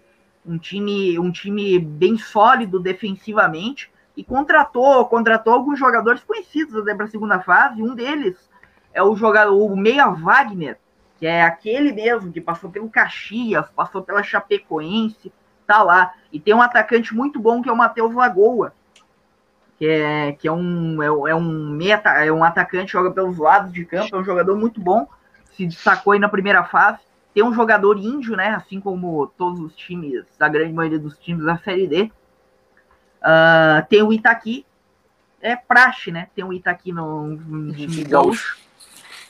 um time, um time bem sólido defensivamente e contratou, contratou alguns jogadores conhecidos até para a segunda fase. Um deles é o jogador, o Meia Wagner, que é aquele mesmo que passou pelo Caxias, passou pela Chapecoense, tá lá. E tem um atacante muito bom que é o Matheus Lagoa, que é, que é um é, é um meia, é um atacante joga pelos lados de campo, é um jogador muito bom se destacou aí na primeira fase. Tem um jogador índio, né? Assim como todos os times, a grande maioria dos times da Série D. Uh, tem o Itaqui. É praxe, né? Tem o Itaqui no, no time gaúcho.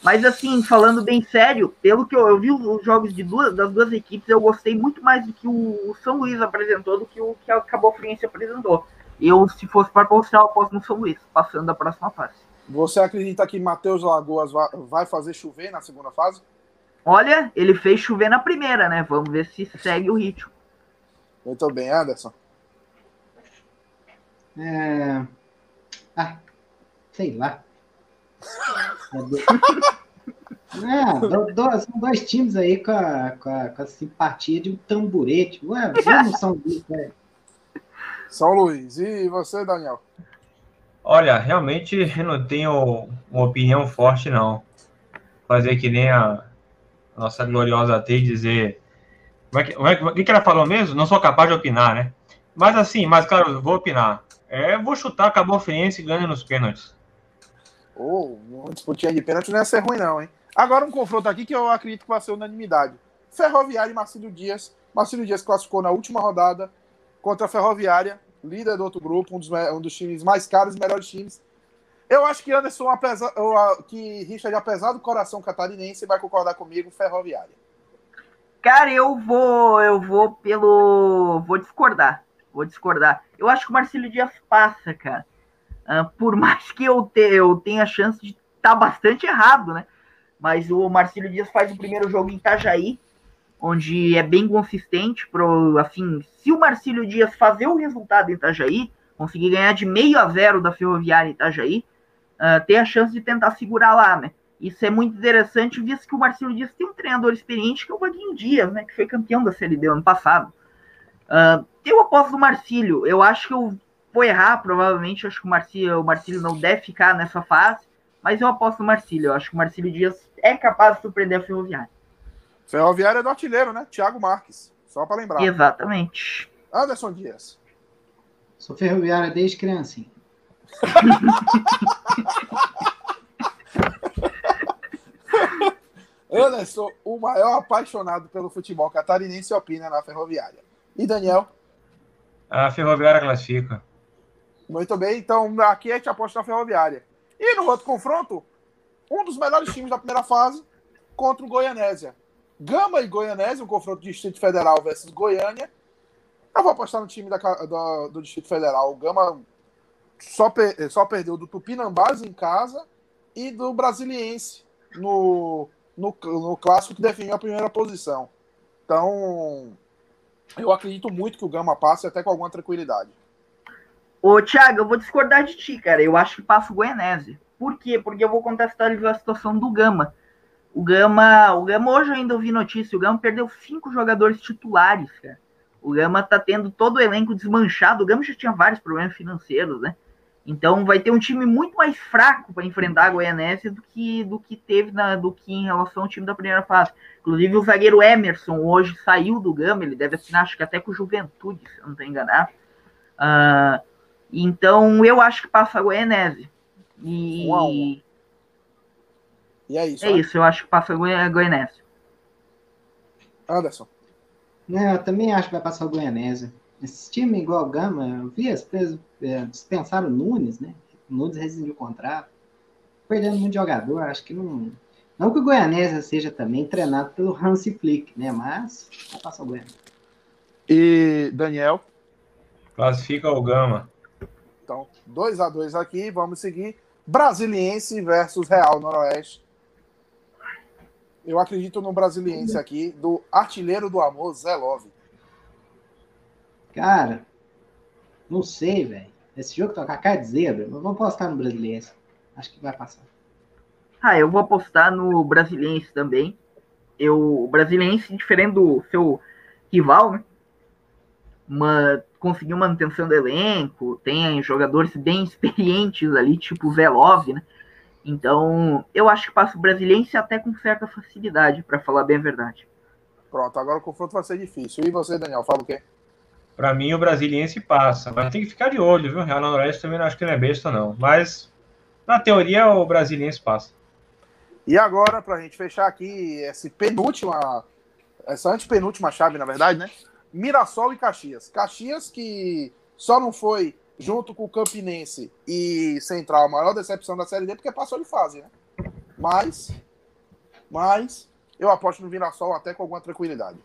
Mas assim, falando bem sério, pelo que eu, eu vi os jogos de duas, das duas equipes, eu gostei muito mais do que o, São Luís apresentou do que o que a Cabo Friense apresentou. Eu, se fosse para postar, eu aposto no São Luís, passando da próxima fase. Você acredita que Matheus Lagoas vai fazer chover na segunda fase? Olha, ele fez chover na primeira, né? Vamos ver se segue o ritmo. Muito bem, Anderson. É... Ah, sei lá. É, do, são dois times aí com a, com a, com a simpatia de um tamborete. Ué, vamos São Luís, né? São Luís. E você, Daniel? Olha, realmente eu não tenho uma opinião forte, não. Fazer que nem a nossa gloriosa T dizer. Como é que, como é, o que ela falou mesmo? Não sou capaz de opinar, né? Mas assim, mas claro, vou opinar. É, vou chutar, acabou o Friense e ganha nos pênaltis. Oh, uma disputinha de pênalti não ia ser ruim, não, hein? Agora um confronto aqui que eu acredito que vai ser unanimidade. Ferroviário e Marcílio Dias. Marcelo Dias classificou na última rodada contra a Ferroviária, líder do outro grupo, um dos, um dos times mais caros e melhores times. Eu acho que Anderson, apesar, que Richard, apesar do coração catarinense, vai concordar comigo, Ferroviária. Cara, eu vou, eu vou pelo, vou discordar, vou discordar. Eu acho que o Marcelo Dias passa, cara. Uh, por [LAUGHS] mais que eu, te, eu tenha a chance de estar tá bastante errado, né? Mas o Marcelo Dias faz o primeiro jogo em Itajaí, onde é bem consistente. Pro, assim, se o Marcílio Dias fazer o resultado em Itajaí, conseguir ganhar de meio a zero da Ferroviária em Itajaí, uh, tem a chance de tentar segurar lá, né? Isso é muito interessante, visto que o Marcílio Dias tem um treinador experiente, que é o Vaguinho Dias, né? Que foi campeão da Série D ano passado. Uh, eu aposto do Marcílio. Eu acho que eu vou errar, provavelmente. Acho que o Marcílio, o Marcílio não deve ficar nessa fase. Mas eu aposto no Marcílio. Eu acho que o Marcílio Dias é capaz de surpreender a Ferroviária. Ferroviária é do artilheiro, né? Thiago Marques. Só para lembrar. Exatamente. Anderson Dias. Sou ferroviária desde criancinha. [LAUGHS] Anderson, o maior apaixonado pelo futebol catarinense, opina na Ferroviária. E Daniel? A Ferroviária classifica. Muito bem, então aqui a gente aposta na Ferroviária. E no outro confronto, um dos melhores times da primeira fase contra o Goianésia. Gama e Goianésia, um confronto de Distrito Federal versus Goiânia. Eu vou apostar no time da, do, do Distrito Federal. O Gama só, per, só perdeu do Tupinambás em casa e do Brasiliense no, no, no clássico que definiu a primeira posição. Então, eu acredito muito que o Gama passe até com alguma tranquilidade. Ô, Thiago, eu vou discordar de ti, cara. Eu acho que passa o Goianese. Por quê? Porque eu vou contextualizar a situação do Gama. O Gama, o Gama hoje eu ainda ouvi notícia, o Gama perdeu cinco jogadores titulares, cara. O Gama tá tendo todo o elenco desmanchado. O Gama já tinha vários problemas financeiros, né? Então vai ter um time muito mais fraco para enfrentar a Goianese do que do que teve na, do que em relação ao time da primeira fase. Inclusive o zagueiro Emerson hoje saiu do Gama, ele deve assinar acho que até com o Juventude, se eu não estou enganado. Uh, então eu acho que passa a Goianese. E Uau. E é isso. É né? isso, eu acho que passa o Goianese. Anderson. É, eu também acho que vai passar o Goianese. Esse time igual o Gama, eu vi as pessoas é, dispensaram o Nunes, né? O Nunes rescindiu o contrato. Perdendo muito jogador, acho que não. Não que o Goianese seja também treinado pelo Hansi Flick, né? Mas vai passar o Goianese. E Daniel? Classifica o Gama. Então, 2 a 2 aqui, vamos seguir. Brasiliense versus Real Noroeste. Eu acredito no brasiliense aqui, do artilheiro do amor, Zé Love. Cara, não sei, velho. Esse jogo tá com a cara de zebra. Mas vou apostar no brasiliense. Acho que vai passar. Ah, eu vou apostar no brasiliense também. Eu, o brasiliense, diferente do seu rival, né? Uma, conseguiu manutenção do elenco, tem jogadores bem experientes ali, tipo o Velov, né? Então, eu acho que passa o Brasiliense até com certa facilidade, para falar bem a verdade. Pronto, agora o confronto vai ser difícil. E você, Daniel, fala o quê? Para mim, o Brasiliense passa, mas tem que ficar de olho, viu? Real Noroeste também não acho que não é besta, não. Mas, na teoria, o Brasiliense passa. E agora, para a gente fechar aqui essa penúltima, essa antepenúltima chave, na verdade, né? Mirassol e Caxias. Caxias que só não foi junto com o Campinense e Central, a maior decepção da Série D, porque passou de fase, né? Mas, mas, eu aposto no Mirassol até com alguma tranquilidade.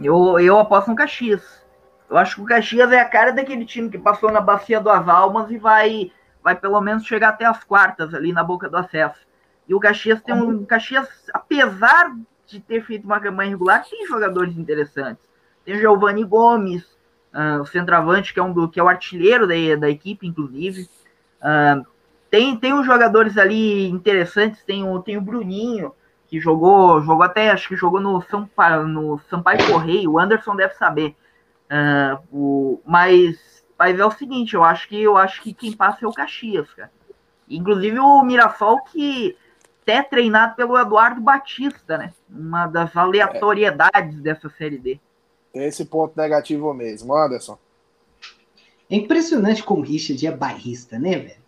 Eu, eu aposto no Caxias. Eu acho que o Caxias é a cara daquele time que passou na bacia do Almas e vai, vai pelo menos chegar até as quartas ali na boca do acesso. E o Caxias tem um. Caxias, apesar de ter feito uma campanha regular, tem jogadores interessantes. Tem o Giovanni Gomes, Uh, o centroavante, que é, um que é o artilheiro da, da equipe, inclusive. Uh, tem, tem uns jogadores ali interessantes, tem o, tem o Bruninho, que jogou, jogou até, acho que jogou no, São, no Sampaio Correio, o Anderson deve saber. Uh, o, mas, mas é o seguinte, eu acho que eu acho que quem passa é o Caxias, cara. Inclusive o Mirassol que até é treinado pelo Eduardo Batista, né? Uma das aleatoriedades é. dessa série D. Tem esse ponto negativo mesmo. Anderson. É impressionante como o Richard é bairrista, né, velho?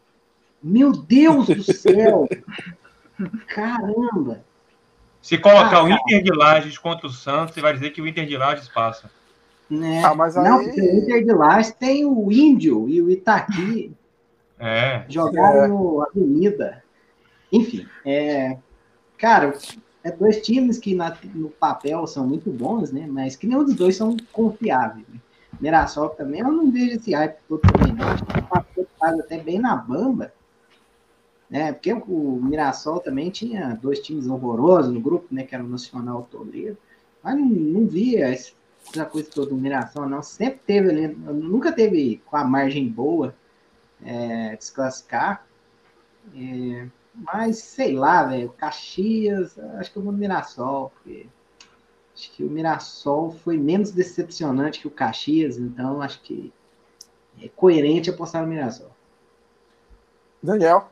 Meu Deus do [LAUGHS] céu! Caramba! Se colocar ah, o Inter de Lages contra o Santos, você vai dizer que o Inter de Lages passa. Né? Ah, mas aí... Não, porque o Inter de Lages tem o Índio e o Itaqui. É. Jogaram é. no Avenida. Enfim, é, cara, é dois times que na, no papel são muito bons, né? Mas que nenhum dos dois são confiáveis. Né? Mirassol também, eu não vejo esse hype todo também, o faz até bem na bamba. Né? Porque o Mirassol também tinha dois times horrorosos no grupo, né? Que era o Nacional Toledo. Mas não, não via essa coisa toda do Mirassol, não. Sempre teve ali, nunca teve com a margem boa é, desclassificar. É, mas sei lá, velho, Caxias, acho que eu vou no Mirassol, porque acho que o Mirassol foi menos decepcionante que o Caxias, então acho que é coerente apostar no Mirassol. Daniel.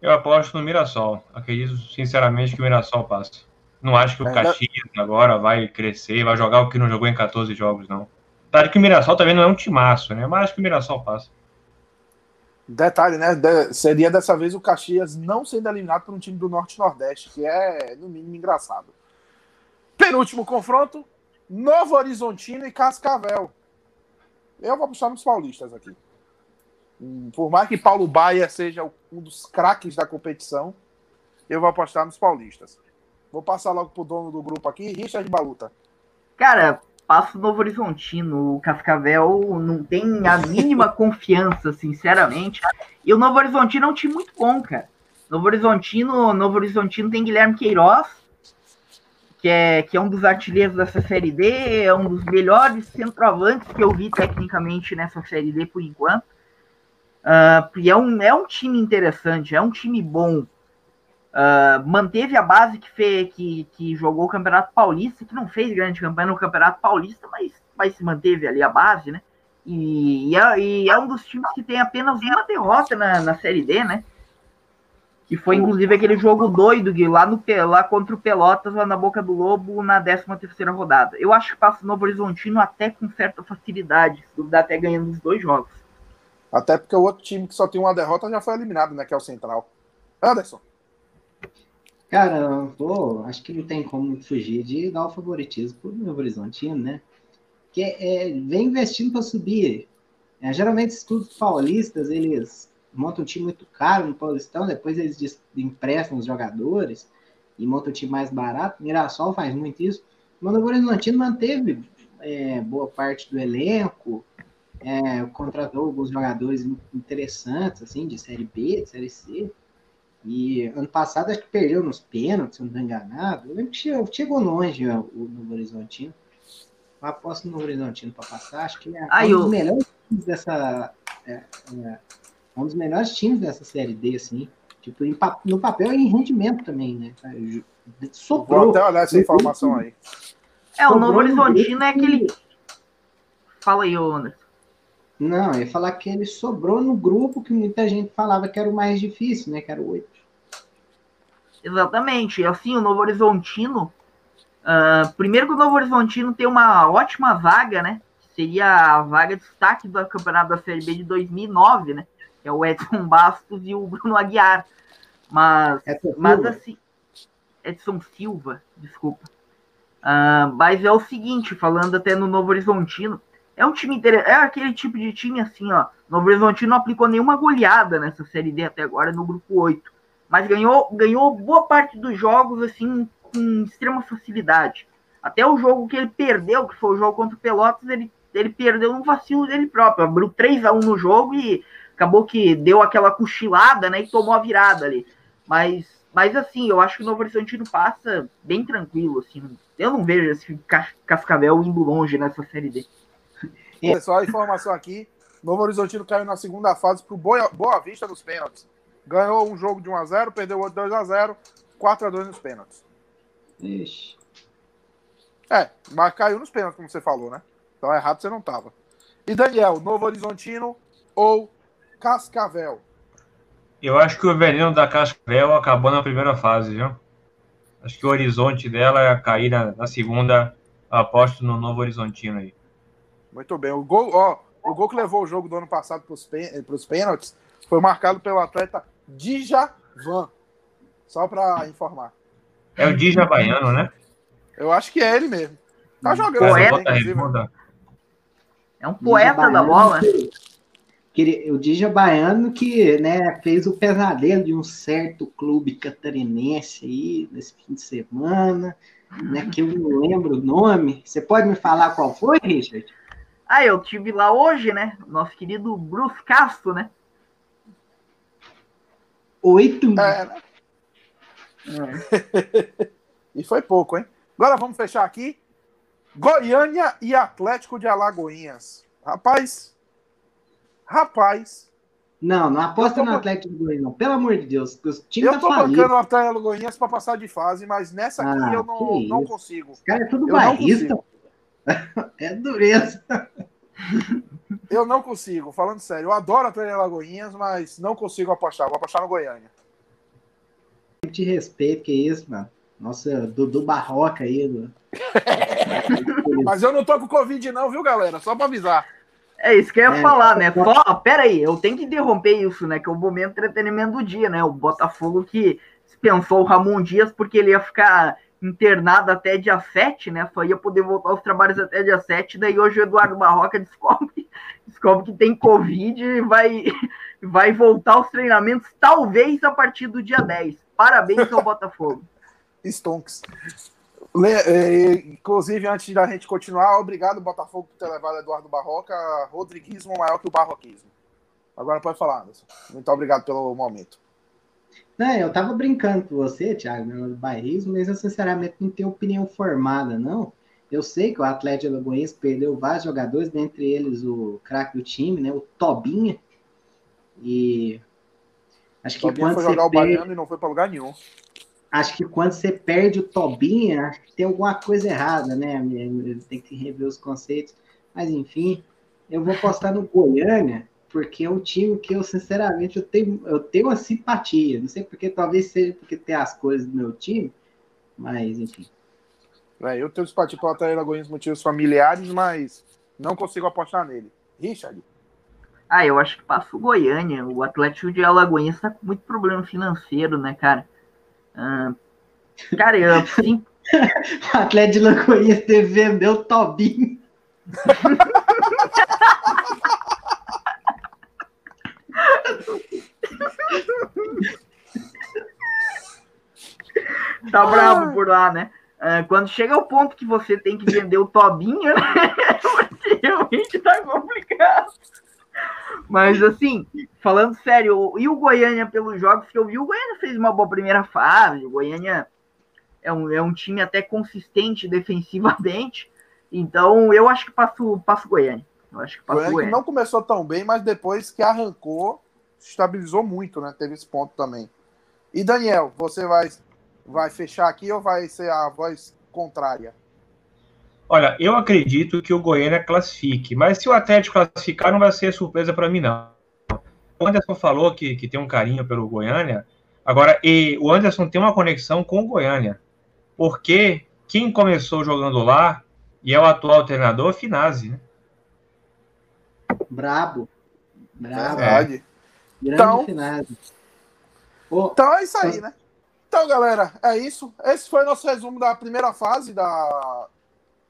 Eu aposto no Mirassol. Acredito sinceramente que o Mirassol passa. Não acho que o é, Caxias agora vai crescer, vai jogar o que não jogou em 14 jogos, não. Claro que o Mirassol também não é um timaço, né? Mas acho que o Mirassol passa. Detalhe, né? De, seria dessa vez o Caxias não sendo eliminado por um time do Norte-Nordeste, que é, no mínimo, engraçado. Penúltimo confronto: Novo Horizontino e Cascavel. Eu vou puxar nos paulistas aqui. Por mais que Paulo Baia seja um dos craques da competição, eu vou apostar nos paulistas. Vou passar logo pro dono do grupo aqui, Richard Baluta. Cara, Passo Novo Horizontino. O Cascavel não tem a mínima [LAUGHS] confiança, sinceramente. E o Novo Horizontino é um time muito bom, cara. Novo Horizontino, Novo Horizontino tem Guilherme Queiroz, que é, que é um dos artilheiros dessa Série D, é um dos melhores centroavantes que eu vi tecnicamente nessa Série D por enquanto. Uh, e é um, é um time interessante, é um time bom. Uh, manteve a base que, fez, que, que jogou o Campeonato Paulista, que não fez grande campanha no Campeonato Paulista, mas, mas se manteve ali a base, né? E, e, é, e é um dos times que tem apenas uma derrota na, na Série D, né? Que foi inclusive aquele jogo doido que lá, no, lá contra o Pelotas, lá na Boca do Lobo, na 13 terceira rodada. Eu acho que passa o Novo Horizontino até com certa facilidade, dá até ganhando os dois jogos. Até porque o outro time que só tem uma derrota já foi eliminado, né? Que é o Central. Anderson. Cara, pô, acho que não tem como fugir de dar o favoritismo pro Novo Horizontino, né? Que é, vem investindo para subir. É, geralmente, esses clubes paulistas, eles montam um time muito caro no Paulistão, depois eles emprestam os jogadores e montam um time mais barato. Mirassol faz muito isso. O Novo Horizontino manteve é, boa parte do elenco, é, contratou alguns jogadores interessantes, assim, de Série B, de Série C. E ano passado acho que perdeu nos pênaltis, se não estou enganado. Eu lembro que chegou, chegou longe ó, o Novo Horizontino. Eu aposto no Novo Horizontino para passar. Acho que é um dos melhores times dessa. É, é, um dos melhores times dessa série D, assim. Tipo, em, no papel e em rendimento também, né? Sobrou. Vou até olhar essa informação aí. É, o Novo Horizontino é aquele. Fala aí, Anderson. Não, eu ia falar que ele sobrou no grupo que muita gente falava que era o mais difícil, né? Que era o 8. Exatamente. E assim, o Novo Horizontino. Uh, primeiro que o Novo Horizontino tem uma ótima vaga, né? Seria a vaga de destaque do campeonato da Série B de 2009, né? Que é o Edson Bastos e o Bruno Aguiar. Mas, mas assim. Edson Silva, desculpa. Uh, mas é o seguinte, falando até no Novo Horizontino, é um time interessante. É aquele tipo de time assim, ó. Novo Horizonte não aplicou nenhuma goleada nessa série D até agora no grupo 8. Mas ganhou, ganhou boa parte dos jogos assim com extrema facilidade. Até o jogo que ele perdeu, que foi o jogo contra o Pelotas, ele, ele perdeu um vacilo dele próprio. Abriu 3 a 1 no jogo e acabou que deu aquela cochilada, né? E tomou a virada ali. Mas, mas assim, eu acho que o Novo Horizontino passa bem tranquilo, assim. Eu não vejo esse Cascavel indo longe nessa série D. A informação aqui: Novo Horizontino caiu na segunda fase pro Boa, Boa Vista nos pênaltis. Ganhou um jogo de 1x0, perdeu outro 2x0, 4x2 nos pênaltis. Ixi. É, mas caiu nos pênaltis, como você falou, né? Então errado você não tava. E Daniel, Novo Horizontino ou Cascavel? Eu acho que o veneno da Cascavel acabou na primeira fase, viu? Acho que o horizonte dela é cair na, na segunda. Aposto no Novo Horizontino aí. Muito bem. O gol, ó, o gol que levou o jogo do ano passado para os pênaltis foi marcado pelo atleta Djavan. Só pra informar. É o Dija Baiano, né? Eu acho que é ele mesmo. Tá jogando Poeta. redonda. É um poeta Dija da bola. que- que- o Dija Baiano que né, fez o pesadelo de um certo clube catarinense aí nesse fim de semana, né, que eu não lembro o nome. Você pode me falar qual foi, Richard? Ah, eu tive lá hoje, né? Nosso querido Bruce Castro, né? Oito. É, né? E foi pouco, hein? Agora vamos fechar aqui. Goiânia e Atlético de Alagoinhas. Rapaz. Rapaz. Não, não aposta no Atlético de Goiânia, não. Pelo amor de Deus. Eu tá tô falido. bancando o Atlético de Alagoinhas pra passar de fase, mas nessa aqui Ah, eu não, não consigo. Os caras é tudo Eu bairrista. [LAUGHS] é dureza. Eu não consigo, falando sério. Eu adoro o Atlético de Alagoinhas, mas não consigo apostar. Vou apostar no Goiânia. De respeito, que isso, mano. Nossa, Dudu Barroca aí. do- [LAUGHS] Mas eu não tô com Covid, não, viu, galera? Só pra avisar. É isso que eu ia É, falar, né? Só, pera aí, eu tenho que interromper isso, né? Que é o momento de entretenimento do dia, né? O Botafogo que dispensou o Ramon Dias porque ele ia ficar internado até dia 7, né? Só ia poder voltar aos trabalhos até dia 7. Daí hoje o Eduardo Barroca descobre, [LAUGHS] descobre que tem Covid e vai, [LAUGHS] vai voltar aos treinamentos, talvez a partir do dia 10. Parabéns ao Botafogo. [LAUGHS] Stonks. Le- eh, inclusive, antes da gente continuar, obrigado, Botafogo, por ter levado Eduardo Barroca. Rodriguismo maior que o barroquismo. Agora pode falar, Anderson. Muito obrigado pelo momento. Não, eu tava brincando com você, Thiago, né, do bairrismo, mas eu sinceramente não tenho opinião formada, não. Eu sei que o Atlético Alagoense perdeu vários jogadores, dentre eles o craque do time, né, o Tobinha. E acho que Tobinha quando foi você jogar o perde, Baiano e não foi pra lugar nenhum. acho que quando você perde o Tobinha, acho que tem alguma coisa errada, né? Tem que rever os conceitos. Mas enfim, eu vou postar no Goiânia, porque é um time que eu, sinceramente, eu tenho, eu tenho uma simpatia. Não sei porque, talvez seja porque tem as coisas do meu time, mas enfim. É, eu tenho simpatia pelo Atlético de Alagoinhas por motivos familiares, mas não consigo apostar nele. Richard. Ah, eu acho que passa o Goiânia. O Atlético de Alagoinhas tá com muito problema financeiro, né, cara? Ah, cara, eu, sim, [LAUGHS] O Atlético de Lagoinhas vendeu o Tobinho. [LAUGHS] [LAUGHS] tá bravo por lá, né? Ah, quando chega ao ponto que você tem que vender o Tobinho, [LAUGHS] né? Realmente tá complicado. Mas assim, falando sério, e o Goiânia, pelos jogos que eu vi, o Goiânia fez uma boa primeira fase. O Goiânia é um, é um time até consistente defensivamente. Então, eu acho que passo, passo o Goiânia. Eu acho que passo Goiânia Goiânia. não começou tão bem, mas depois que arrancou, estabilizou muito, né? Teve esse ponto também. E Daniel, você vai, vai fechar aqui ou vai ser a voz contrária? Olha, eu acredito que o Goiânia classifique, mas se o Atlético classificar, não vai ser surpresa para mim, não. O Anderson falou que, que tem um carinho pelo Goiânia. Agora, e o Anderson tem uma conexão com o Goiânia, porque quem começou jogando lá e é o atual treinador é o Finazzi, né? Brabo. Brabo. Verdade. Grande Então- finado. Então é isso aí, né? Então, galera, é isso. Esse foi o nosso resumo da primeira fase da,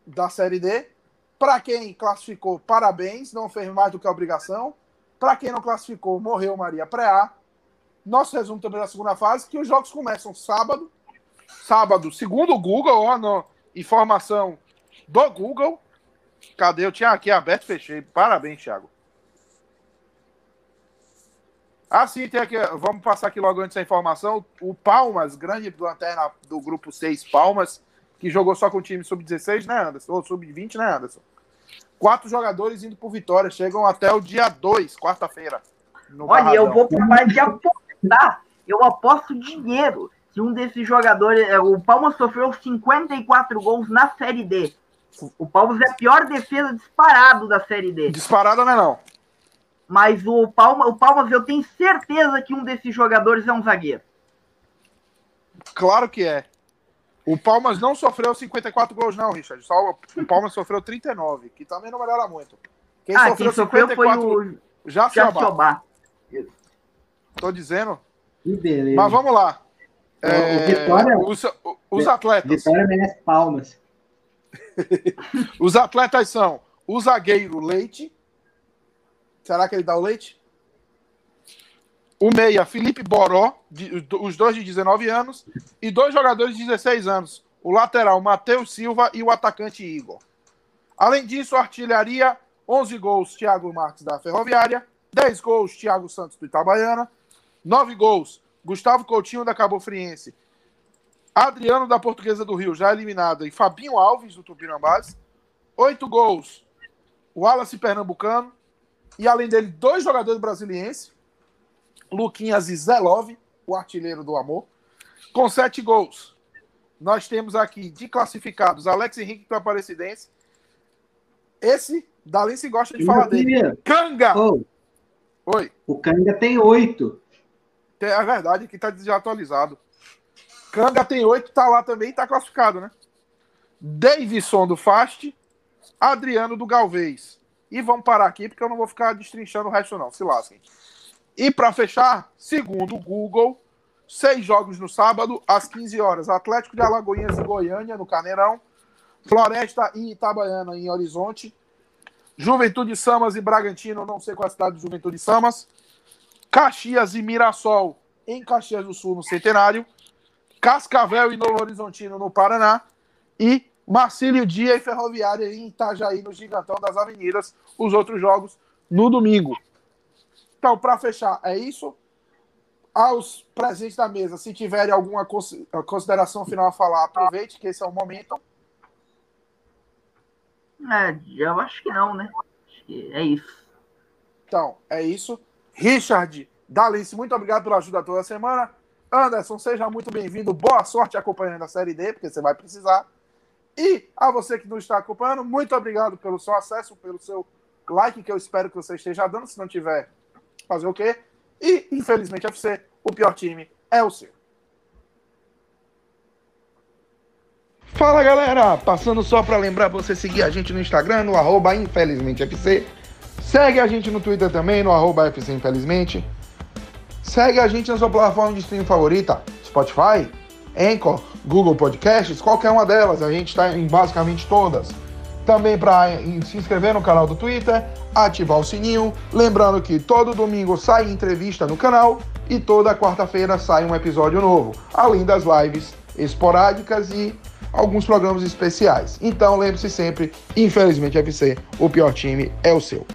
da Série D. Para quem classificou, parabéns, não fez mais do que a obrigação. Para quem não classificou, morreu Maria Pré-A. Nosso resumo também da segunda fase, que os jogos começam sábado. Sábado, segundo o Google, ó, no, informação do Google. Cadê? Eu tinha aqui aberto, fechei. Parabéns, Thiago. Ah, sim, tem aqui. Vamos passar aqui logo antes a informação. O Palmas, grande lanterna do grupo 6 Palmas, que jogou só com o time sub-16, né, Anderson? Ou sub-20, né, Anderson? Quatro jogadores indo por vitória. Chegam até o dia 2, quarta-feira. Olha, eu Barradão. vou parar de apostar. Eu aposto dinheiro que um desses jogadores. é, O Palmas sofreu 54 gols na Série D. O Palmas é a pior defesa disparado da Série D. Disparada, não é não? Mas o Palmas, o Palmas, eu tenho certeza que um desses jogadores é um zagueiro. Claro que é. O Palmas não sofreu 54 gols, não, Richard. Só o Palmas sofreu 39, que também não melhora muito. Quem ah, sofreu quem sofreu foi 54 o já se abaixo. Jacobá. Tô dizendo. que beleza. Mas vamos lá. É, o Vitória, os, os atletas. Vitória merece palmas. [LAUGHS] Os atletas são o zagueiro Leite. Será que ele dá o leite? O meia Felipe Boró, de, os dois de 19 anos, e dois jogadores de 16 anos. O lateral Matheus Silva e o atacante Igor. Além disso, artilharia 11 gols Thiago Marques da Ferroviária, 10 gols Thiago Santos do Itabaiana, 9 gols Gustavo Coutinho da Cabo Friense, Adriano da Portuguesa do Rio, já eliminado, e Fabinho Alves do Tupinambás, 8 gols Wallace Pernambucano, e além dele, dois jogadores brasilienses, Luquinhas e Zelov, o artilheiro do amor, com 7 gols. Nós temos aqui de classificados Alex Henrique do Aparecidense. Esse, Dalense gosta de Eu falar dele. queria- Canga! Ô, Oi. o Canga tem oito. É verdade que tá desatualizado. Canga tem oito, tá lá também, tá classificado, né? Davidson do Fast, Adriano do Galvez. E vamos parar aqui, porque eu não vou ficar destrinchando o resto, não. Se lasquem. E para fechar, segundo o Google, seis jogos no sábado, às 15 horas. Atlético de Alagoinhas e Goiânia, no Caneirão. Floresta e Itabaiana, em Horizonte. Juventude Samas e Bragantino, não sei qual é a cidade de Juventude Samas. Caxias e Mirassol, em Caxias do Sul, no Centenário. Cascavel e Novo Horizontino, no Paraná. E Marcílio Dia e Ferroviária em Itajaí, no Gigantão das Avenidas. Os outros jogos no domingo. Então, para fechar, é isso. Aos presentes da mesa, se tiverem alguma consi- consideração final a falar, aproveite que esse é o momento. É, eu acho que não, né? Acho que é isso. Então, é isso. Richard Dalice, muito obrigado pela ajuda toda semana. Anderson, seja muito bem-vindo. Boa sorte acompanhando a Série D, porque você vai precisar. E a você que não está acompanhando, muito obrigado pelo seu acesso, pelo seu like, que eu espero que você esteja dando. Se não tiver, fazer o quê? E, infelizmente, FC, o pior time é o seu. Fala galera, passando só para lembrar você seguir a gente no Instagram, no arroba infelizmentefc. Segue a gente no Twitter também, no arroba FC Infelizmente. Segue a gente na sua plataforma de streaming favorita, Spotify, Anchor, Google Podcasts, qualquer uma delas. A gente está em basicamente todas. Também para se inscrever no canal do Twitter, ativar o sininho. Lembrando que todo domingo sai entrevista no canal e toda quarta-feira sai um episódio novo, além das lives esporádicas e alguns programas especiais. Então lembre-se sempre, infelizmente FC, o pior time é o seu.